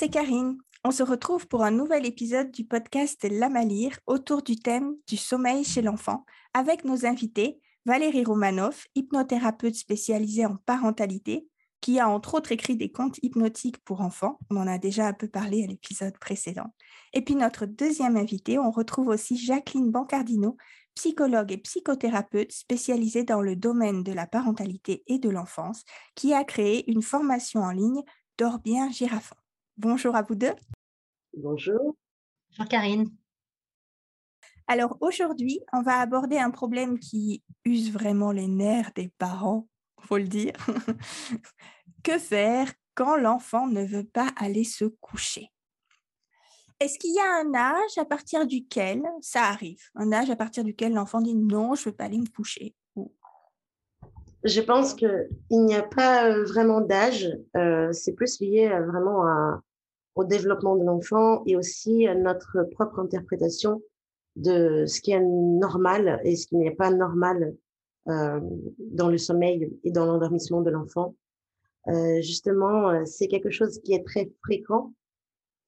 C'est Karine. On se retrouve pour un nouvel épisode du podcast Lamalire autour du thème du sommeil chez l'enfant avec nos invités Valérie Romanoff, hypnothérapeute spécialisée en parentalité, qui a entre autres écrit des contes hypnotiques pour enfants. On en a déjà un peu parlé à l'épisode précédent. Et puis notre deuxième invité, on retrouve aussi Jacqueline Bancardino, psychologue et psychothérapeute spécialisée dans le domaine de la parentalité et de l'enfance, qui a créé une formation en ligne Dors bien Girafon. Bonjour à vous deux. Bonjour. Bonjour Karine. Alors aujourd'hui, on va aborder un problème qui use vraiment les nerfs des parents, faut le dire. que faire quand l'enfant ne veut pas aller se coucher? Est-ce qu'il y a un âge à partir duquel ça arrive? Un âge à partir duquel l'enfant dit non, je ne veux pas aller me coucher? Je pense qu'il n'y a pas euh, vraiment d'âge. Euh, c'est plus lié euh, vraiment au développement de l'enfant et aussi notre propre interprétation de ce qui est normal et ce qui n'est pas normal euh, dans le sommeil et dans l'endormissement de l'enfant. Euh, justement, euh, c'est quelque chose qui est très fréquent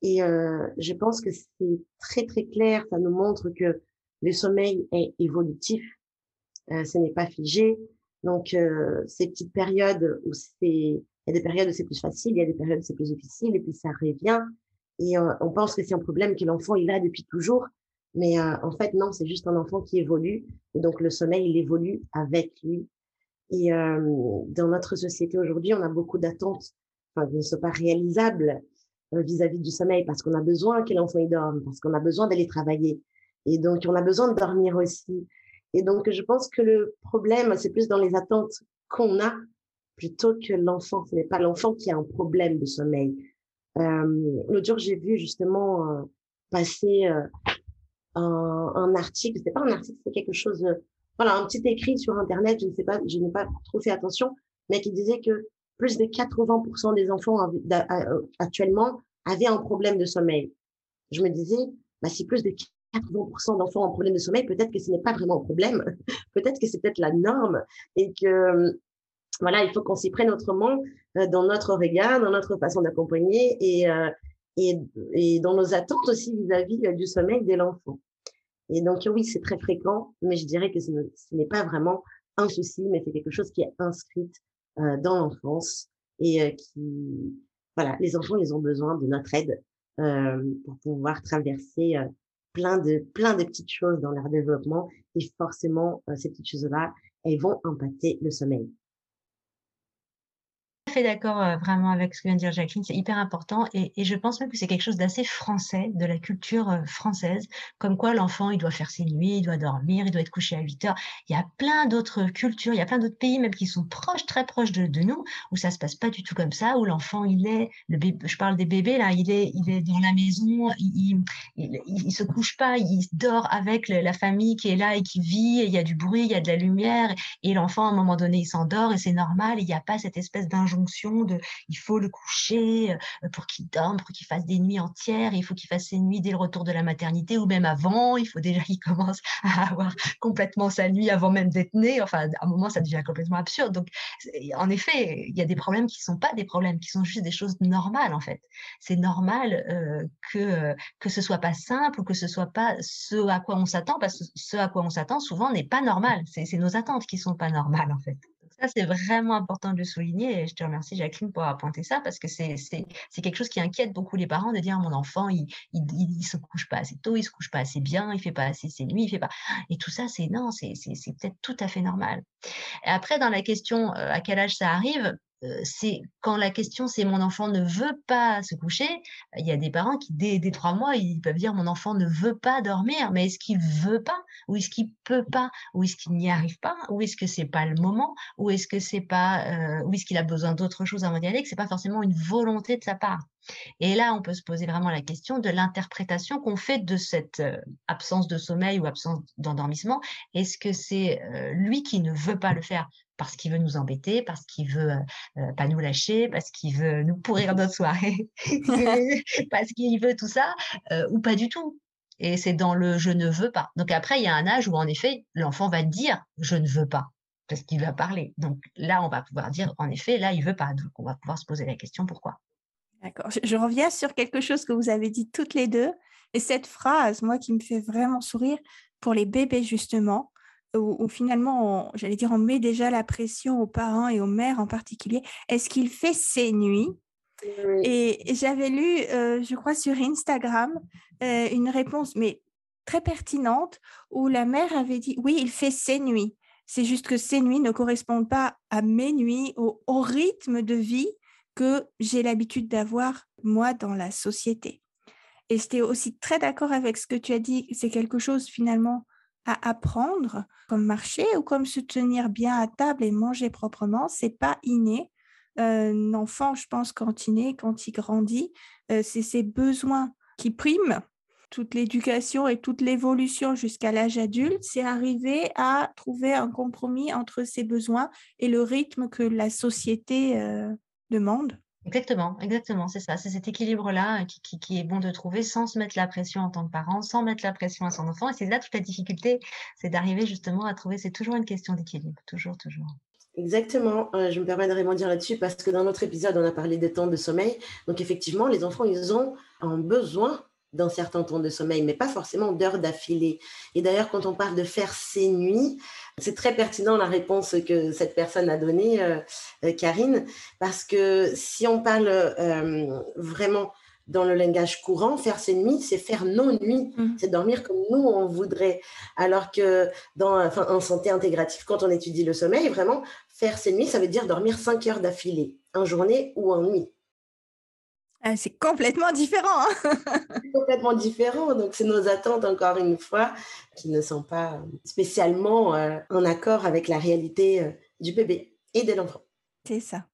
et euh, je pense que c'est très très clair. Ça nous montre que le sommeil est évolutif, euh, ce n'est pas figé. Donc euh, ces petites périodes où c'est, il y a des périodes où c'est plus facile, il y a des périodes où c'est plus difficile et puis ça revient. Et on pense que c'est un problème que l'enfant il a depuis toujours, mais euh, en fait, non, c'est juste un enfant qui évolue. Et donc, le sommeil, il évolue avec lui. Et euh, dans notre société aujourd'hui, on a beaucoup d'attentes enfin, qui ne sont pas réalisables euh, vis-à-vis du sommeil parce qu'on a besoin que l'enfant y dorme, parce qu'on a besoin d'aller travailler. Et donc, on a besoin de dormir aussi. Et donc, je pense que le problème, c'est plus dans les attentes qu'on a plutôt que l'enfant. Ce n'est pas l'enfant qui a un problème de sommeil. Euh, L'autre jour, j'ai vu justement euh, passer un, un article, c'était pas un article, c'était quelque chose, voilà, un petit écrit sur Internet, je ne sais pas, je n'ai pas trop fait attention, mais qui disait que plus de 80% des enfants euh, actuellement avaient un problème de sommeil. Je me disais, bah, si plus de 80% d'enfants ont un problème de sommeil, peut-être que ce n'est pas vraiment un problème, peut-être que c'est peut-être la norme et que voilà, il faut qu'on s'y prenne autrement euh, dans notre regard, dans notre façon d'accompagner et, euh, et, et dans nos attentes aussi vis-à-vis -vis du sommeil de l'enfant. Et donc, oui, c'est très fréquent, mais je dirais que ce n'est pas vraiment un souci, mais c'est quelque chose qui est inscrit euh, dans l'enfance et euh, qui, voilà, les enfants, ils ont besoin de notre aide euh, pour pouvoir traverser euh, plein de plein de petites choses dans leur développement et forcément euh, ces petites choses-là, elles vont impacter le sommeil fait d'accord euh, vraiment avec ce que vient de dire Jacqueline, c'est hyper important et, je pense même que c'est quelque chose d'assez français, de la culture euh, française, comme quoi l'enfant, il doit faire ses nuits, il doit dormir, il doit être couché à 8 heures. Il y a plein d'autres cultures, il y a plein d'autres pays même qui sont proches, très proches de, nous, où ça se passe pas du tout comme ça, où l'enfant, il est, le bébé, je parle des bébés là, il est, il est dans la maison, il, il se couche pas, il dort avec la famille qui est là et qui vit, et il y a du bruit, il y a de la lumière, et l'enfant, à un moment donné, il s'endort et c'est normal, il n'y a pas cette espèce d'injonction il faut le coucher euh, pour qu'il dorme, pour qu'il fasse des nuits entières, il faut qu'il fasse ses nuits dès le retour de la maternité ou même avant, il faut déjà qu'il commence à avoir complètement sa nuit avant même d'être né. Enfin, à un moment, ça devient complètement absurde. Donc, en effet, il y a des problèmes qui sont pas des problèmes, qui sont juste des choses normales en fait. C'est normal euh, que que ce soit pas simple ou que ce soit pas ce à quoi on s'attend, parce que ce à quoi on s'attend souvent n'est pas normal. C'est nos attentes qui sont pas normales en fait ça, c'est vraiment important de le souligner et je te remercie Jacqueline pour avoir pointé ça parce que c'est quelque chose qui inquiète beaucoup les parents de dire mon enfant, il, il, il, se couche pas assez tôt, il se couche pas assez bien, il fait pas assez ses nuits, il fait pas. Et tout ça, c'est non, c'est peut-être tout à fait normal. Après, dans la question euh, à quel âge ça arrive, c'est quand la question c'est mon enfant ne veut pas se coucher, il y a des parents qui dès, dès trois mois ils peuvent dire mon enfant ne veut pas dormir, mais est-ce qu'il veut pas? Ou est-ce qu'il peut pas? Ou est-ce qu'il n'y arrive pas? Ou est-ce que c'est pas le moment? Ou est-ce que c'est pas euh, ou est-ce qu'il a besoin d'autre chose avant d'y aller que c'est pas forcément une volonté de sa part? Et là, on peut se poser vraiment la question de l'interprétation qu'on fait de cette euh, absence de sommeil ou absence d'endormissement. Est-ce que c'est euh, lui qui ne veut pas le faire? Parce qu'il veut nous embêter, parce qu'il veut euh, euh, pas nous lâcher, parce qu'il veut nous pourrir notre soirée, parce qu'il veut tout ça, euh, ou pas du tout. Et c'est dans le je ne veux pas. Donc après, il y a un âge où en effet, l'enfant va dire je ne veux pas parce qu'il va parler. Donc là, on va pouvoir dire en effet, là, il veut pas. Donc on va pouvoir se poser la question pourquoi? D'accord. Je, reviens sur quelque chose que vous avez dit toutes les deux. Et cette phrase, moi, qui me fait vraiment sourire pour les bébés, justement, où, finalement, j'allais dire, on met déjà la pression aux parents et aux mères en particulier. Est-ce qu'il fait ses nuits? Et, j'avais lu, euh, je crois, sur Instagram, euh, une réponse, mais très pertinente, où la mère avait dit, oui, il fait ses nuits. C'est juste que ces nuits ne correspondent pas à mes nuits, au rythme de vie que j'ai l'habitude d'avoir, moi, dans la société. Et j'étais aussi très d'accord avec ce que tu as dit, c'est quelque chose finalement à apprendre, comme marcher ou comme se tenir bien à table et manger proprement, c'est pas inné. un enfant, je pense, quand il naît, quand il grandit, euh, c'est ses besoins qui priment. Toute l'éducation et toute l'évolution jusqu'à l'âge adulte, c'est arriver à trouver un compromis entre ses besoins et le rythme que la société euh, demande. Exactement, exactement, c'est ça. C'est cet équilibre-là qui, qui, est bon de trouver sans se mettre la pression en tant que parent, sans mettre la pression à son enfant. Et c'est là toute la difficulté, c'est d'arriver justement à trouver, c'est toujours une question d'équilibre, toujours, toujours. Exactement, euh, je me permets de rebondir là-dessus parce que dans notre épisode, on a parlé des temps de sommeil. Donc effectivement, les enfants, ils ont un besoin d'un certain temps de sommeil, mais pas forcément d'heures d'affilée. Et d'ailleurs, quand on parle de faire ses nuits, c'est très pertinent la réponse que cette personne a donnée, euh, euh, Karine, parce que si on parle euh, vraiment dans le langage courant, faire ses nuits, c'est faire nos nuits, mmh. c'est dormir comme nous on voudrait. Alors que dans, enfin, en santé intégrative, quand on étudie le sommeil, vraiment, faire ses nuits, ça veut dire dormir cinq heures d'affilée, en journée ou en nuit. Ah, c'est complètement différent. Hein. complètement différent. Donc, c'est nos attentes, encore une fois, qui ne sont pas spécialement euh, en accord avec la réalité euh, du bébé et de l'enfant. C'est ça.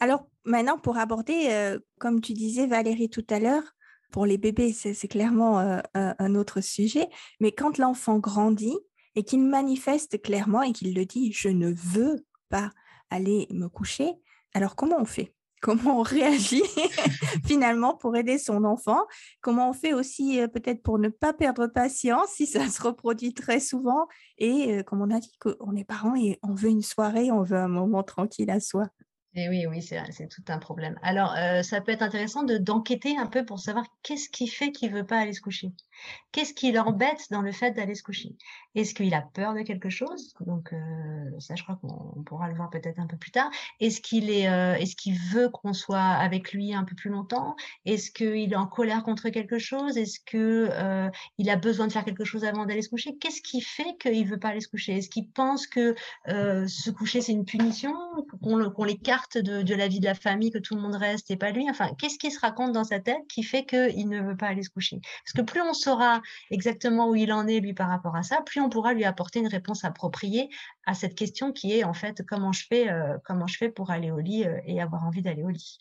Alors, maintenant, pour aborder, euh, comme tu disais, Valérie, tout à l'heure, pour les bébés, c'est clairement un autre sujet. Mais quand l'enfant grandit et qu'il manifeste clairement et qu'il le dit, je ne veux pas aller me coucher, alors comment on fait? Comment on réagit finalement pour aider son enfant, comment on fait aussi euh, peut-être pour ne pas perdre patience si ça se reproduit très souvent et euh, comme on a dit qu'on est parents et on veut une soirée, on veut un moment tranquille à soi. Et oui, oui, c'est tout un problème. Alors, euh, ça peut être intéressant de d'enquêter un peu pour savoir qu'est-ce qui fait qu'il veut pas aller se coucher. Qu'est-ce qui l'embête dans le fait d'aller se coucher? Est-ce qu'il a peur de quelque chose? Donc, euh, ça, je crois qu'on pourra le voir peut-être un peu plus tard. Est-ce qu'il est, euh, est-ce qu'il veut qu'on soit avec lui un peu plus longtemps? Est-ce qu'il est en colère contre quelque chose? Est-ce que il a besoin de faire quelque chose avant d'aller se coucher? Qu'est-ce qui fait qu'il veut pas aller se coucher? Est-ce qu'il pense que se coucher c'est une punition? Qu'on l'écarte de, la vie de la famille, que tout le monde reste et pas lui. Enfin, qu'est-ce qui se raconte dans sa tête qui fait qu'il ne veut pas aller se coucher? Parce que plus on saura exactement où il en est, lui, par rapport à ça, plus on pourra lui apporter une réponse appropriée à cette question qui est, en fait, comment je fais, euh, comment je fais pour aller au lit euh, et avoir envie d'aller au lit?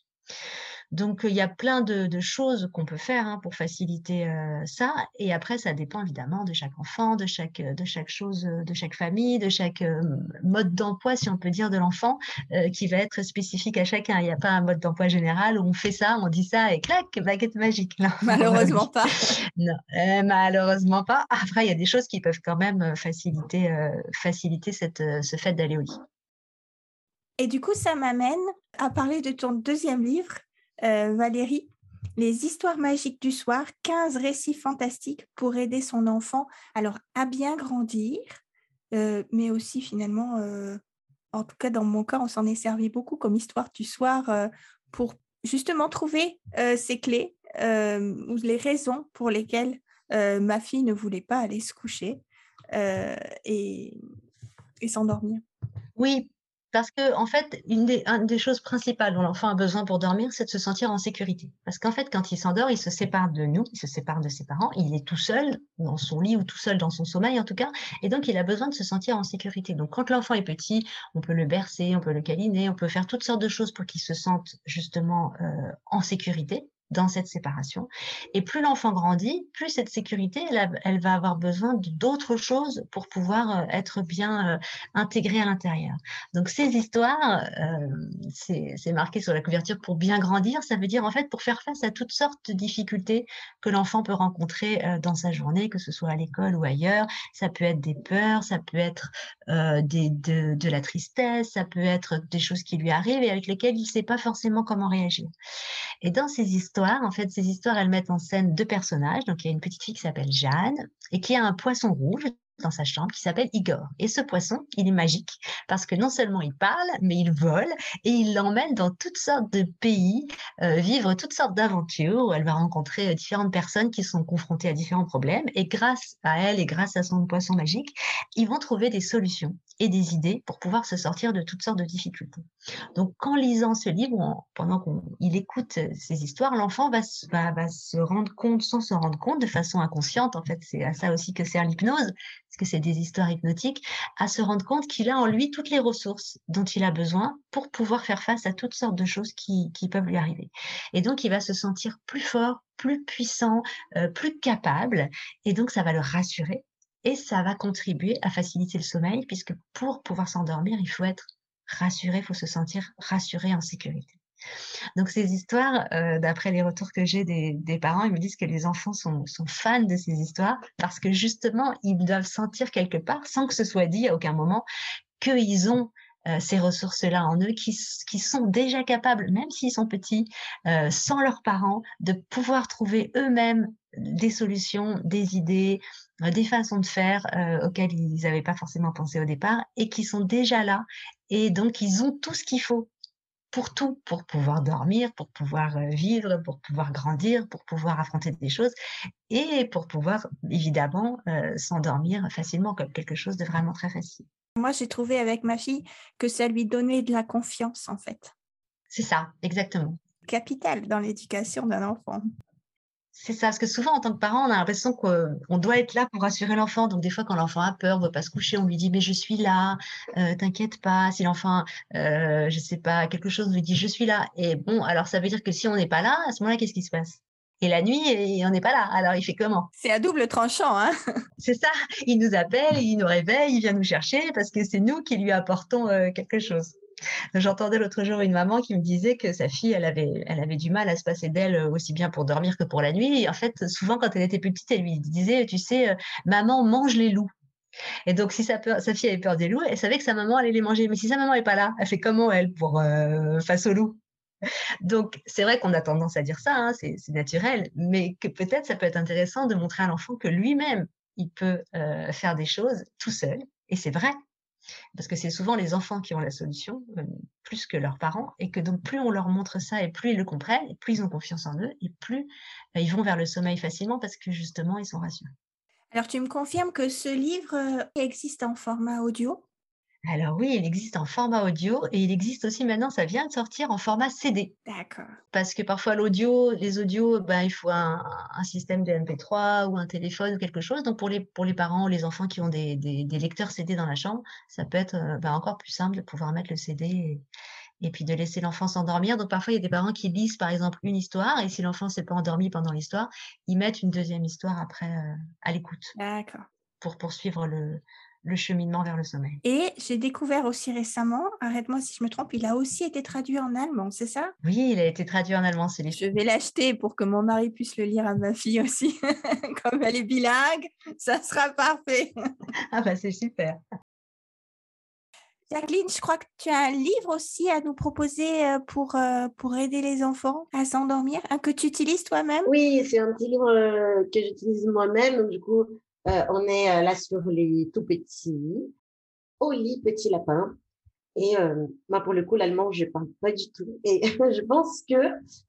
Donc, il y a plein de, choses qu'on peut faire hein, pour faciliter euh, ça. Et après, ça dépend évidemment de chaque enfant, de chaque, de chaque chose, de chaque famille, de chaque euh, mode d'emploi, si on peut dire, de l'enfant, euh, qui va être spécifique à chacun. Il n'y a pas un mode d'emploi général où on fait ça, on dit ça et clac, baguette magique. malheureusement pas. non, malheureusement pas. Après, il y a des choses qui peuvent quand même faciliter, faciliter cette, ce fait d'aller au lit. Et du coup, ça m'amène à parler de ton deuxième livre, euh, Valérie, Les histoires magiques du soir, 15 récits fantastiques pour aider son enfant alors à bien grandir, euh, mais aussi finalement, euh, en tout cas dans mon cas, on s'en est servi beaucoup comme histoire du soir pour justement trouver ces clés ou les raisons pour lesquelles ma fille ne voulait pas aller se coucher et, et s'endormir. Oui, parce que, en fait, une des, choses principales dont l'enfant a besoin pour dormir, c'est de se sentir en sécurité. Parce qu'en fait, quand il s'endort, il se sépare de nous, il se sépare de ses parents, il est tout seul dans son lit ou tout seul dans son sommeil, en tout cas. Et donc, il a besoin de se sentir en sécurité. Donc, quand l'enfant est petit, on peut le bercer, on peut le câliner, on peut faire toutes sortes de choses pour qu'il se sente justement euh, en sécurité dans cette séparation. Et plus l'enfant grandit, plus cette sécurité, elle, va avoir besoin d'autres choses pour pouvoir euh, être bien euh, intégrée à l'intérieur. Donc ces histoires, euh, c'est marqué sur la couverture pour bien grandir, ça veut dire en fait pour faire face à toutes sortes de difficultés que l'enfant peut rencontrer dans sa journée, que ce soit à l'école ou ailleurs. Ça peut être des peurs, ça peut être de, de la tristesse, ça peut être des choses qui lui arrivent et avec lesquelles il ne sait pas forcément comment réagir. Et dans ces histoires, en fait, ces histoires, elles mettent en scène deux personnages. Donc, il y a une petite fille qui s'appelle Jeanne et qui a un poisson rouge dans sa chambre qui s'appelle Igor. Et ce poisson, il est magique parce que non seulement il parle, mais il vole et il l'emmène dans toutes sortes de pays, euh, vivre toutes sortes d'aventures où elle va rencontrer euh, différentes personnes qui sont confrontées à différents problèmes. Et grâce à elle et grâce à son poisson magique, ils vont trouver des solutions et des idées pour pouvoir se sortir de toutes sortes de difficultés. Donc, en lisant ce livre, pendant qu'il écoute euh, ces histoires, l'enfant va, va se rendre compte, sans se rendre compte, de façon inconsciente, en fait, c'est à ça aussi que sert l'hypnose, parce que c'est des histoires hypnotiques, à se rendre compte qu'il a en lui toutes les ressources dont il a besoin pour pouvoir faire face à toutes sortes de choses qui, peuvent lui arriver. Et donc, il va se sentir plus fort, plus puissant, euh, plus capable, et donc ça va le rassurer. Et ça va contribuer à faciliter le sommeil, puisque pour pouvoir s'endormir, il faut être rassuré, il faut se sentir rassuré en sécurité. Donc ces histoires, euh, d'après les retours que j'ai des, parents, ils me disent que les enfants sont, fans de ces histoires parce que justement, ils doivent sentir quelque part, sans que ce soit dit à aucun moment, qu'ils ont euh, ces ressources-là en eux, qui, sont déjà capables, même s'ils sont petits, euh, sans leurs parents, de pouvoir trouver eux-mêmes des solutions, des idées, des façons de faire auxquelles ils n'avaient pas forcément pensé au départ et qui sont déjà là. Et donc, ils ont tout ce qu'il faut pour tout, pour pouvoir dormir, pour pouvoir euh, vivre, pour pouvoir grandir, pour pouvoir affronter des choses et pour pouvoir évidemment euh, s'endormir facilement comme quelque chose de vraiment très facile. Moi, j'ai trouvé avec ma fille que ça lui donnait de la confiance en fait. C'est ça, exactement. Capital dans l'éducation d'un enfant. C'est ça, parce que souvent, en tant que parent, on a l'impression qu'on doit être là pour rassurer l'enfant. Donc, des fois, quand l'enfant a peur, ne veut pas se coucher, on lui dit, mais je suis là, euh, t'inquiète pas. Si l'enfant, euh, je sais pas, quelque chose, lui dit, je suis là. Et bon, alors, ça veut dire que si on n'est pas là, à ce moment-là, qu'est-ce qui se passe? Et la nuit, on n'est pas là. Alors, il fait comment? C'est à double tranchant, hein? C'est ça. Il nous appelle, il nous réveille, il vient nous chercher parce que c'est nous qui lui apportons euh, quelque chose. J'entendais l'autre jour une maman qui me disait que sa fille, elle avait, du mal à se passer d'elle euh, aussi bien pour dormir que pour la nuit. En fait, souvent, quand elle était petite, elle lui disait, tu sais, euh, maman mange les loups. Et donc, si sa, sa, fille avait peur des loups, elle savait que sa maman allait les manger. Mais si sa maman n'est pas là, elle fait comment, elle, euh, face aux loups? Donc, c'est vrai qu'on a tendance à dire ça, hein, c'est naturel, mais que peut-être ça peut être intéressant de montrer à l'enfant que lui-même, il peut faire des choses tout seul. Et c'est vrai, parce que c'est souvent les enfants qui ont la solution, euh, plus que leurs parents, et que donc plus on leur montre ça et plus ils le comprennent, et plus ils ont confiance en eux, et plus euh, ils vont vers le sommeil facilement parce que justement ils sont rassurés. Alors tu me confirmes que ce livre euh, existe en format audio? Alors oui, il existe en format audio et il existe aussi maintenant, ça vient de sortir en format CD. D'accord. Parce que parfois l'audio, les audios, ben, il faut un, système de MP3 ou un téléphone ou quelque chose. Donc pour les, pour les parents ou les enfants qui ont des, lecteurs CD dans la chambre, ça peut être euh, ben, encore plus simple de pouvoir mettre le CD et, puis de laisser l'enfant s'endormir. Donc parfois il y a des parents qui lisent par exemple une histoire et si l'enfant s'est pas endormi pendant l'histoire, ils mettent une deuxième histoire après euh, à l'écoute. D'accord. Pour poursuivre le, le cheminement vers le sommeil. Et j'ai découvert aussi récemment, arrête-moi si je me trompe, il a aussi été traduit en allemand, c'est ça? Oui, il a été traduit en allemand, c'est Je vais l'acheter pour que mon mari puisse le lire à ma fille aussi. Comme elle est bilingue, ça sera parfait. ah bah c'est super. Jacqueline, je crois que tu as un livre aussi à nous proposer euh, pour, euh, pour aider les enfants à s'endormir, que tu utilises toi-même? Oui, c'est un petit livre euh, que j'utilise moi-même. Du coup, euh, on est euh, là sur les tout petits, au lit, petit lapin. Et euh, moi, pour le coup, l'allemand, je parle pas du tout. Et je pense que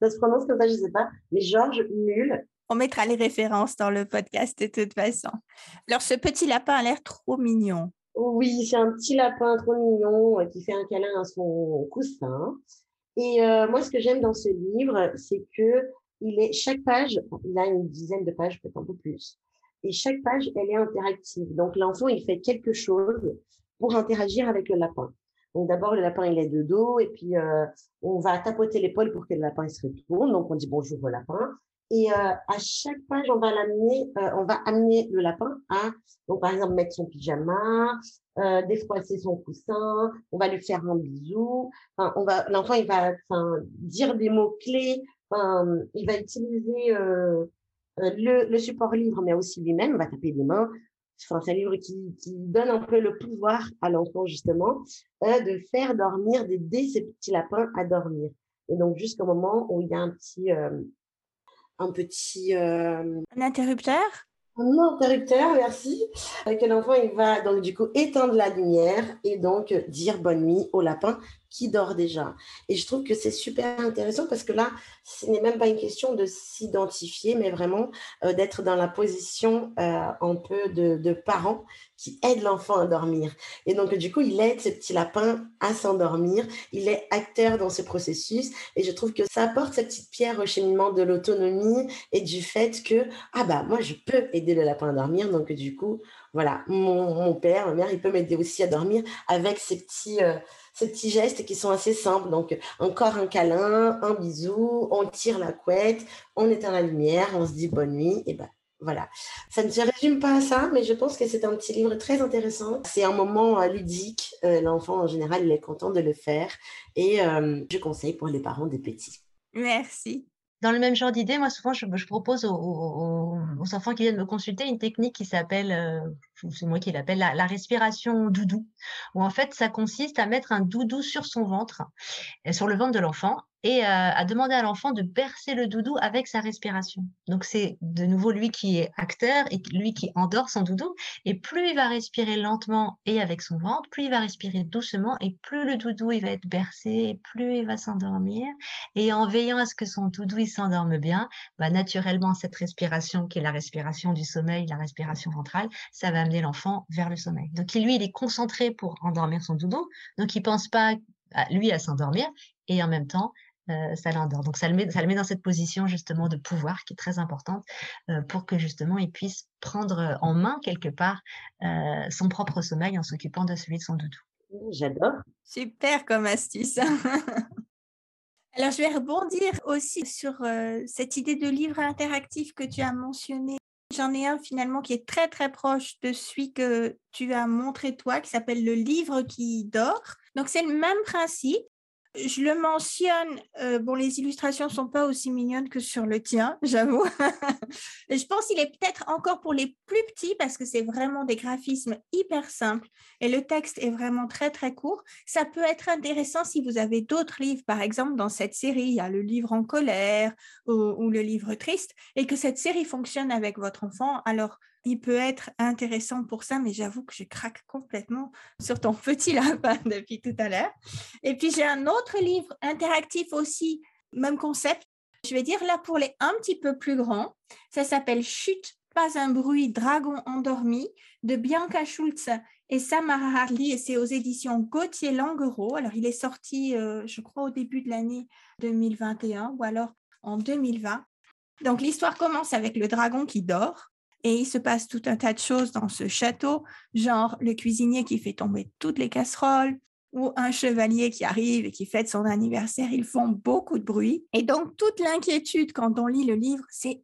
ça se prononce comme ça, je sais pas. Mais Georges Mull. On mettra les références dans le podcast de toute façon. Alors, ce petit lapin a l'air trop mignon. Oui, c'est un petit lapin trop mignon qui fait un câlin à son coussin. Et moi, ce que j'aime dans ce livre, c'est que il est chaque page, il a une dizaine de pages, peut-être un peu plus et chaque page, elle est interactive. Donc, l'enfant, il fait quelque chose pour interagir avec le lapin. Donc d'abord, le lapin, il est de dos et puis euh, on va tapoter l'épaule pour que le lapin se retourne. Donc on dit bonjour au lapin. Et euh, à chaque page, on va l'amener, euh, on va amener le lapin à, donc par exemple, mettre son pyjama, euh, défroisser son coussin, on va lui faire un bisou. Enfin, on va, l'enfant, il va, enfin, dire des mots clés. Enfin, il va utiliser euh, le, le support livre, mais aussi lui-même. Va taper des mains. Enfin, c'est un livre qui, qui donne un peu le pouvoir à l'enfant justement euh, de faire dormir, d'aider ces petits lapins à dormir. Et donc jusqu'au moment où il y a un petit euh, un petit euh, Un interrupteur? Un interrupteur, merci, euh, que l'enfant il va donc du coup éteindre la lumière et donc euh, dire bonne nuit au lapin qui dort déjà. Et je trouve que c'est super intéressant parce que là, ce n'est même pas une question de s'identifier, mais vraiment euh, d'être dans la position euh, un peu de, parent qui aide l'enfant à dormir. Et donc du coup, il aide ce petit lapin à s'endormir. Il est acteur dans ce processus et je trouve que ça apporte cette petite pierre au cheminement de l'autonomie et du fait que ah bah moi je peux aider le lapin à dormir. Donc du coup, voilà, mon, mon père, ma mère, il peut m'aider aussi à dormir avec ces petits euh, ces petits gestes qui sont assez simples. Donc, encore un câlin, un bisou, on tire la couette, on éteint la lumière, on se dit bonne nuit, et ben voilà. Ça ne se résume pas à ça, mais je pense que c'est un petit livre très intéressant. C'est un moment euh, ludique. Euh, L'enfant, en général, il est content de le faire. Et euh, je conseille pour les parents des petits. Merci. Dans le même genre d'idée, moi, souvent, je, je propose aux, aux, aux, enfants qui viennent me consulter une technique qui s'appelle, euh, c'est moi qui l'appelle, la, respiration doudou, où en fait, ça consiste à mettre un doudou sur son ventre, sur le ventre de l'enfant, et euh, à demander à l'enfant de bercer le doudou avec sa respiration. Donc c'est de nouveau lui qui est acteur et lui qui endort son doudou. Et plus il va respirer lentement et avec son ventre, plus il va respirer doucement et plus le doudou il va être bercé et plus il va s'endormir. Et en veillant à ce que son doudou il s'endorme bien, bah, naturellement cette respiration qui est la respiration du sommeil, la respiration ventrale, ça va amener l'enfant vers le sommeil. Donc lui il est concentré pour endormir son doudou, donc il pense pas à lui à s'endormir et en même temps euh, ça l'endort. Donc ça le, met, ça le met dans cette position justement de pouvoir qui est très importante euh, pour que justement il puisse prendre en main quelque part euh, son propre sommeil en s'occupant de celui de son doudou. J'adore. Super comme astuce. Alors je vais rebondir aussi sur euh, cette idée de livre interactif que tu as mentionné. J'en ai un finalement qui est très très proche de celui que tu as montré toi, qui s'appelle Le livre qui dort. Donc c'est le même principe, je le mentionne, euh, bon, les illustrations sont pas aussi mignonnes que sur le tien, j'avoue. je pense qu'il est peut-être encore pour les plus petits parce que c'est vraiment des graphismes hyper simples et le texte est vraiment très très court. Ça peut être intéressant si vous avez d'autres livres, par exemple dans cette série, il y a le livre en colère ou, ou le livre triste et que cette série fonctionne avec votre enfant. Alors il peut être intéressant pour ça, mais j'avoue que je craque complètement sur ton petit lapin depuis tout à l'heure. Et puis j'ai un autre livre interactif aussi, même concept. Je vais dire là pour les un petit peu plus grands. Ça s'appelle Chute, pas un bruit, dragon endormi de Bianca Schulz et Samara Harley et c'est aux éditions Gauthier Languereau. Alors il est sorti, euh, je crois, au début de l'année 2021 ou alors en 2020. Donc l'histoire commence avec le dragon qui dort et il se passe tout un tas de choses dans ce château, genre le cuisinier qui fait tomber toutes les casseroles ou un chevalier qui arrive et qui fête son anniversaire. Ils font beaucoup de bruit. Et donc, toute l'inquiétude quand on lit le livre, c'est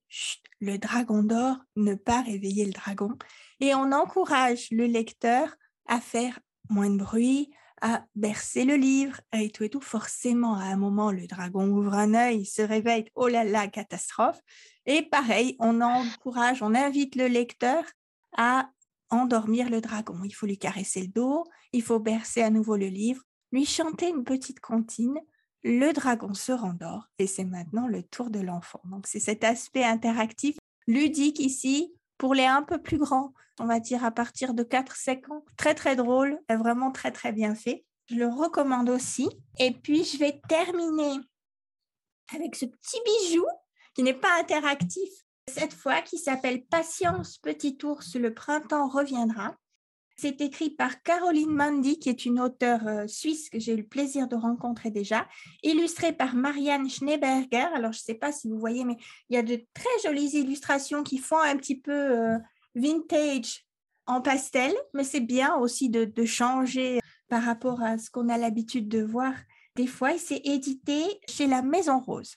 le dragon d'or, ne pas réveiller le dragon. Et on encourage le lecteur à faire moins de bruit, à bercer le livre et tout et tout. Forcément, à un moment, le dragon ouvre un œil, se réveille, oh là là, catastrophe. Et pareil, on encourage, on invite le lecteur à endormir le dragon. Il faut lui caresser le dos, il faut bercer à nouveau le livre, lui chanter une petite comptine. Le dragon se rendort et c'est maintenant le tour de l'enfant. Donc c'est cet aspect interactif, ludique ici, pour les un peu plus grands, on va dire à partir de 4-5 ans. Très très drôle, vraiment très très bien fait. Je le recommande aussi. Et puis je vais terminer avec ce petit bijou qui n'est pas interactif cette fois, qui s'appelle Patience, petit ours, le printemps reviendra. C'est écrit par Caroline Mandy, qui est une auteure euh, suisse que j'ai eu le plaisir de rencontrer déjà, illustré par Marianne Schneeberger. Alors, je ne sais pas si vous voyez, mais il y a de très jolies illustrations qui font un petit peu euh, vintage en pastel, mais c'est bien aussi de, changer par rapport à ce qu'on a l'habitude de voir des fois, c'est édité chez la Maison Rose.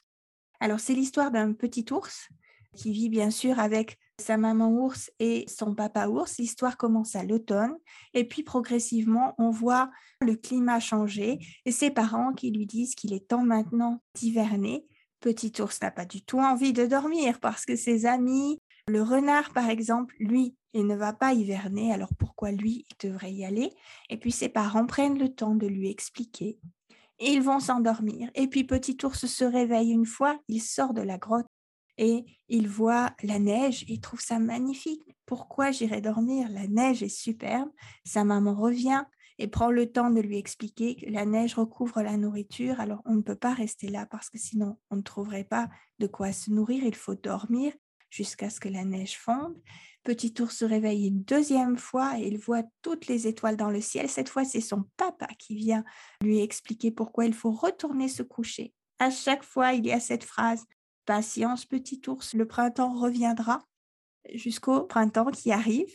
Alors, c'est l'histoire d'un petit ours qui vit bien sûr avec sa maman ours et son papa ours. L'histoire commence à l'automne et puis progressivement, on voit le climat changer et ses parents qui lui disent qu'il est temps maintenant d'hiverner. Petit ours n'a pas du tout envie de dormir parce que ses amis, le renard par exemple, lui, il ne va pas hiverner, alors pourquoi lui, il devrait y aller? Et puis ses parents prennent le temps de lui expliquer. ils vont s'endormir. Et puis petit ours se réveille une fois, il sort de la grotte et il voit la neige et il trouve ça magnifique. Pourquoi j'irai dormir? La neige est superbe. Sa maman revient et prend le temps de lui expliquer que la neige recouvre la nourriture. Alors on ne peut pas rester là parce que sinon on ne trouverait pas de quoi se nourrir. Il faut dormir jusqu'à ce que la neige fonde. Petit ours se réveille une deuxième fois et il voit toutes les étoiles dans le ciel. Cette fois, c'est son papa qui vient lui expliquer pourquoi il faut retourner se coucher. À chaque fois, il y a cette phrase Patience, petit ours, le printemps reviendra jusqu'au printemps qui arrive.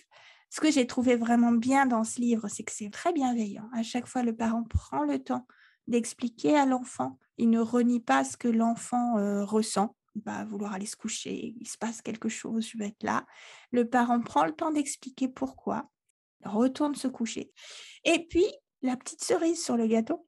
Ce que j'ai trouvé vraiment bien dans ce livre, c'est que c'est très bienveillant. À chaque fois, le parent prend le temps d'expliquer à l'enfant. Il ne renie pas ce que l'enfant euh, ressent. Il va vouloir aller se coucher, il se passe quelque chose, je vais être là. Le parent prend le temps d'expliquer pourquoi, retourne se coucher. Et puis, la petite cerise sur le gâteau,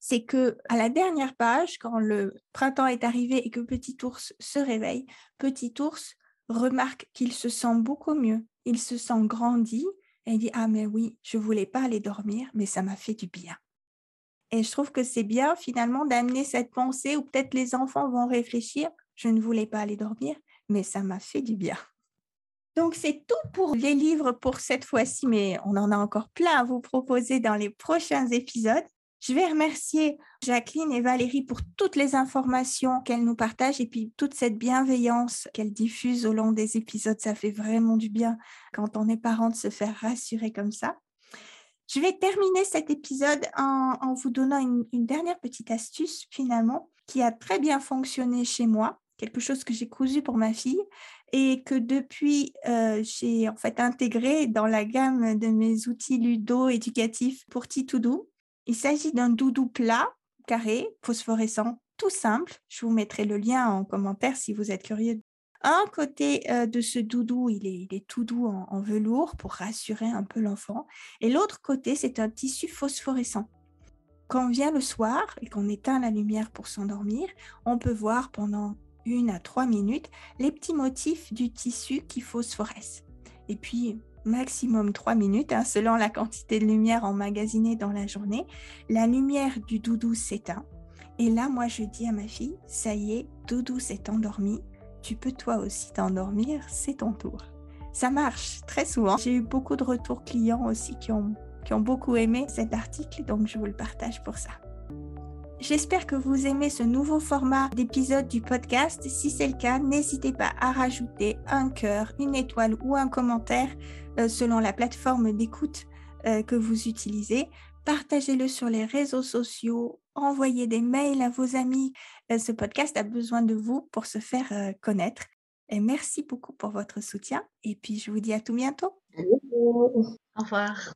c'est que à la dernière page, quand le printemps est arrivé et que Petit Ours se réveille, Petit Ours remarque qu'il se sent beaucoup mieux. Il se sent grandi et il dit ah mais oui, je voulais pas aller dormir, mais ça m'a fait du bien. Et je trouve que c'est bien finalement d'amener cette pensée où peut-être les enfants vont réfléchir, je ne voulais pas aller dormir, mais ça m'a fait du bien. Donc c'est tout pour les livres pour cette fois-ci, mais on en a encore plein à vous proposer dans les prochains épisodes. Je vais remercier Jacqueline et Valérie pour toutes les informations qu'elles nous partagent et puis toute cette bienveillance qu'elles diffusent au long des épisodes. Ça fait vraiment du bien quand on est parent de se faire rassurer comme ça. Je vais terminer cet épisode en, vous donnant une, dernière petite astuce finalement qui a très bien fonctionné chez moi, quelque chose que j'ai cousu pour ma fille et que depuis euh, j'ai en fait intégré dans la gamme de mes outils ludo éducatifs pour Titoudou. Il s'agit d'un doudou plat, carré, phosphorescent, tout simple. Je vous mettrai le lien en commentaire si vous êtes curieux. Un côté euh, de ce doudou, il est, tout doux en, velours pour rassurer un peu l'enfant. Et l'autre côté, c'est un tissu phosphorescent. Quand vient le soir et qu'on éteint la lumière pour s'endormir, on peut voir pendant une à trois minutes les petits motifs du tissu qui phosphorescent. Et puis, maximum 3 minutes, hein, selon la quantité de lumière emmagasinée dans la journée. La lumière du doudou s'éteint. Et là, moi, je dis à ma fille, ça y est, doudou s'est endormi. Tu peux toi aussi t'endormir, c'est ton tour. Ça marche très souvent. J'ai eu beaucoup de retours clients aussi qui ont, qui ont beaucoup aimé cet article, donc je vous le partage pour ça. J'espère que vous aimez ce nouveau format d'épisode du podcast. Si c'est le cas, n'hésitez pas à rajouter un cœur, une étoile ou un commentaire selon la plateforme d'écoute euh, que vous utilisez. Partagez-le sur les réseaux sociaux, envoyez des mails à vos amis. Euh, ce podcast a besoin de vous pour se faire connaître. Et merci beaucoup pour votre soutien et puis je vous dis à tout bientôt. Au revoir.